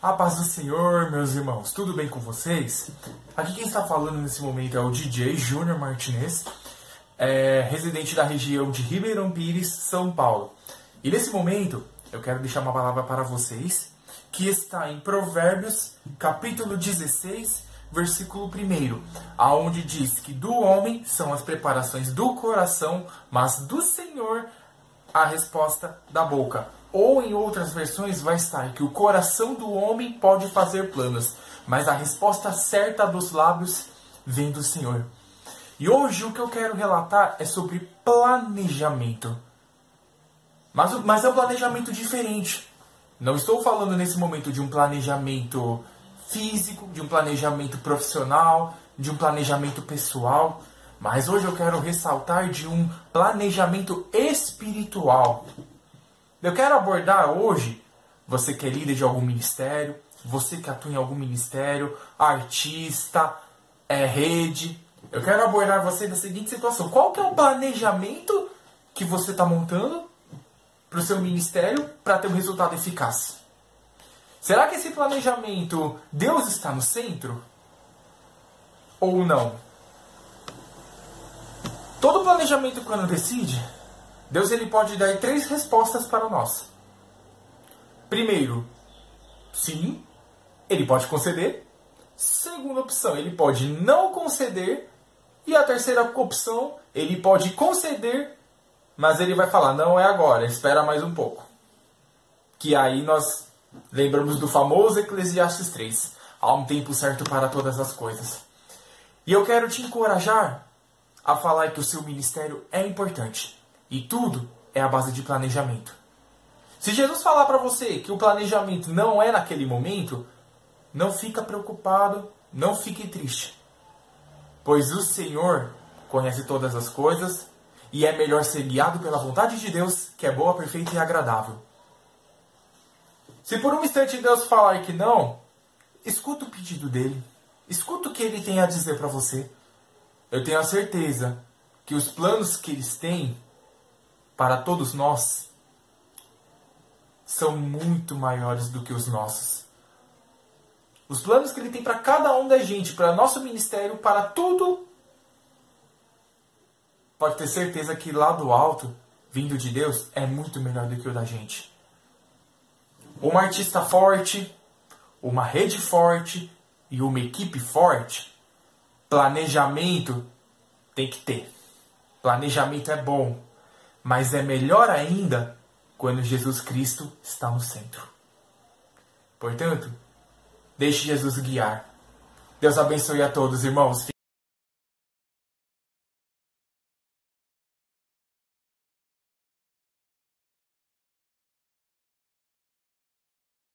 A paz do Senhor, meus irmãos, tudo bem com vocês? Aqui quem está falando nesse momento é o DJ Júnior Martinez, é, residente da região de Ribeirão Pires, São Paulo. E nesse momento eu quero deixar uma palavra para vocês que está em Provérbios, capítulo 16, versículo 1, aonde diz que do homem são as preparações do coração, mas do Senhor a resposta da boca. Ou em outras versões vai estar que o coração do homem pode fazer planos, mas a resposta certa dos lábios vem do Senhor. E hoje o que eu quero relatar é sobre planejamento. Mas, mas é um planejamento diferente. Não estou falando nesse momento de um planejamento físico, de um planejamento profissional, de um planejamento pessoal, mas hoje eu quero ressaltar de um planejamento espiritual. Eu quero abordar hoje, você que é líder de algum ministério, você que atua em algum ministério, artista, é rede. Eu quero abordar você da seguinte situação: qual que é o planejamento que você está montando para o seu ministério para ter um resultado eficaz? Será que esse planejamento Deus está no centro ou não? Todo planejamento quando decide Deus ele pode dar três respostas para nós. Primeiro, sim, ele pode conceder. Segunda opção, ele pode não conceder. E a terceira opção, ele pode conceder, mas ele vai falar: não é agora, espera mais um pouco. Que aí nós lembramos do famoso Eclesiastes 3. Há um tempo certo para todas as coisas. E eu quero te encorajar a falar que o seu ministério é importante. E tudo é a base de planejamento. Se Jesus falar para você que o planejamento não é naquele momento, não fica preocupado, não fique triste. Pois o Senhor conhece todas as coisas e é melhor ser guiado pela vontade de Deus, que é boa, perfeita e agradável. Se por um instante Deus falar que não, escuta o pedido dele. Escuta o que ele tem a dizer para você. Eu tenho a certeza que os planos que eles têm para todos nós são muito maiores do que os nossos. Os planos que ele tem para cada um da gente, para nosso ministério, para tudo, pode ter certeza que lá do alto, vindo de Deus, é muito melhor do que o da gente. Uma artista forte, uma rede forte e uma equipe forte, planejamento tem que ter. Planejamento é bom, mas é melhor ainda quando Jesus Cristo está no centro. Portanto, deixe Jesus guiar. Deus abençoe a todos, irmãos.